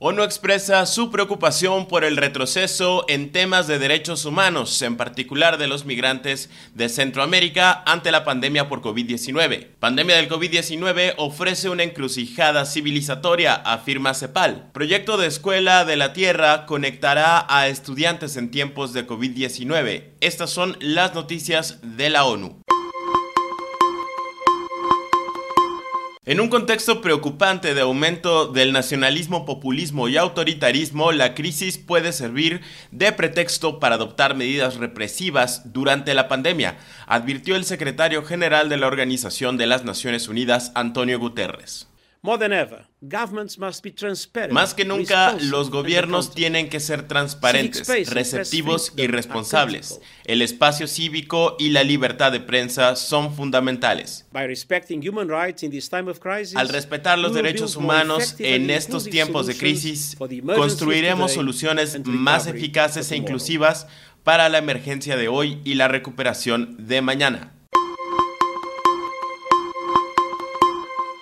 ONU expresa su preocupación por el retroceso en temas de derechos humanos, en particular de los migrantes de Centroamérica ante la pandemia por COVID-19. Pandemia del COVID-19 ofrece una encrucijada civilizatoria, afirma CEPAL. Proyecto de Escuela de la Tierra conectará a estudiantes en tiempos de COVID-19. Estas son las noticias de la ONU. En un contexto preocupante de aumento del nacionalismo, populismo y autoritarismo, la crisis puede servir de pretexto para adoptar medidas represivas durante la pandemia, advirtió el secretario general de la Organización de las Naciones Unidas, Antonio Guterres. Más que nunca, los gobiernos tienen que ser transparentes, receptivos y responsables. El espacio cívico y la libertad de prensa son fundamentales. Al respetar los derechos humanos en estos tiempos de crisis, construiremos soluciones más eficaces e inclusivas para la emergencia de hoy y la recuperación de mañana.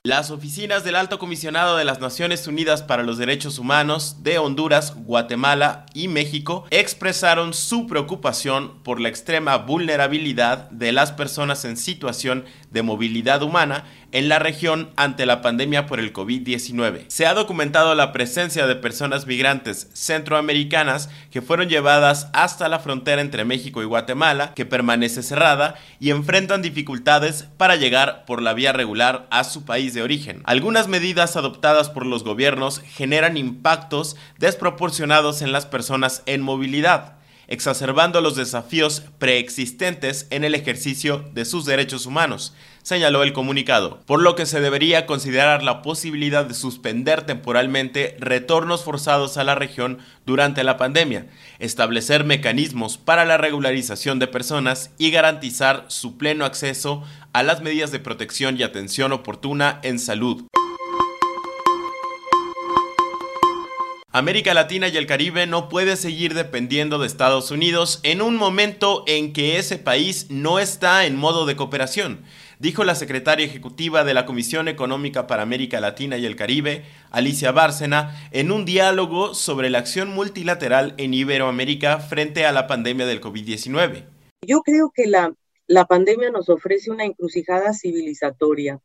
Las oficinas del Alto Comisionado de las Naciones Unidas para los Derechos Humanos de Honduras, Guatemala y México expresaron su preocupación por la extrema vulnerabilidad de las personas en situación de movilidad humana en la región ante la pandemia por el COVID-19. Se ha documentado la presencia de personas migrantes centroamericanas que fueron llevadas hasta la frontera entre México y Guatemala, que permanece cerrada y enfrentan dificultades para llegar por la vía regular a su país de origen. Algunas medidas adoptadas por los gobiernos generan impactos desproporcionados en las personas en movilidad exacerbando los desafíos preexistentes en el ejercicio de sus derechos humanos, señaló el comunicado, por lo que se debería considerar la posibilidad de suspender temporalmente retornos forzados a la región durante la pandemia, establecer mecanismos para la regularización de personas y garantizar su pleno acceso a las medidas de protección y atención oportuna en salud. América Latina y el Caribe no puede seguir dependiendo de Estados Unidos en un momento en que ese país no está en modo de cooperación, dijo la secretaria ejecutiva de la Comisión Económica para América Latina y el Caribe, Alicia Bárcena, en un diálogo sobre la acción multilateral en Iberoamérica frente a la pandemia del COVID-19. Yo creo que la, la pandemia nos ofrece una encrucijada civilizatoria.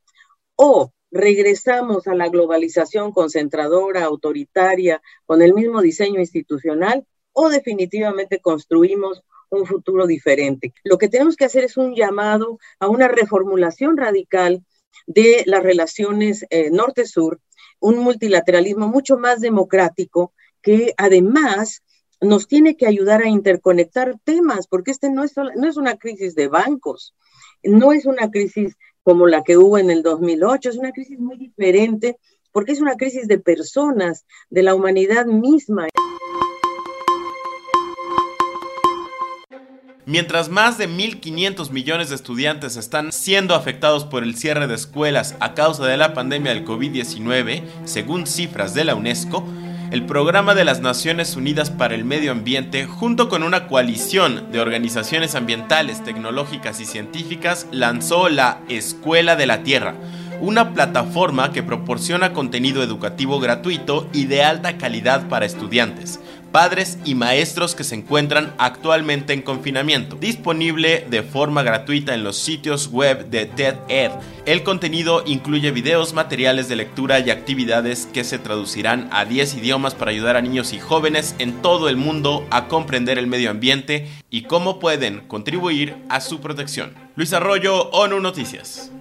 O regresamos a la globalización concentradora, autoritaria, con el mismo diseño institucional, o definitivamente construimos un futuro diferente. Lo que tenemos que hacer es un llamado a una reformulación radical de las relaciones eh, norte-sur, un multilateralismo mucho más democrático que además nos tiene que ayudar a interconectar temas, porque este no es, no es una crisis de bancos, no es una crisis como la que hubo en el 2008. Es una crisis muy diferente porque es una crisis de personas, de la humanidad misma. Mientras más de 1.500 millones de estudiantes están siendo afectados por el cierre de escuelas a causa de la pandemia del COVID-19, según cifras de la UNESCO, el Programa de las Naciones Unidas para el Medio Ambiente, junto con una coalición de organizaciones ambientales, tecnológicas y científicas, lanzó la Escuela de la Tierra, una plataforma que proporciona contenido educativo gratuito y de alta calidad para estudiantes padres y maestros que se encuentran actualmente en confinamiento. Disponible de forma gratuita en los sitios web de TED-Ed. El contenido incluye videos, materiales de lectura y actividades que se traducirán a 10 idiomas para ayudar a niños y jóvenes en todo el mundo a comprender el medio ambiente y cómo pueden contribuir a su protección. Luis Arroyo, ONU Noticias.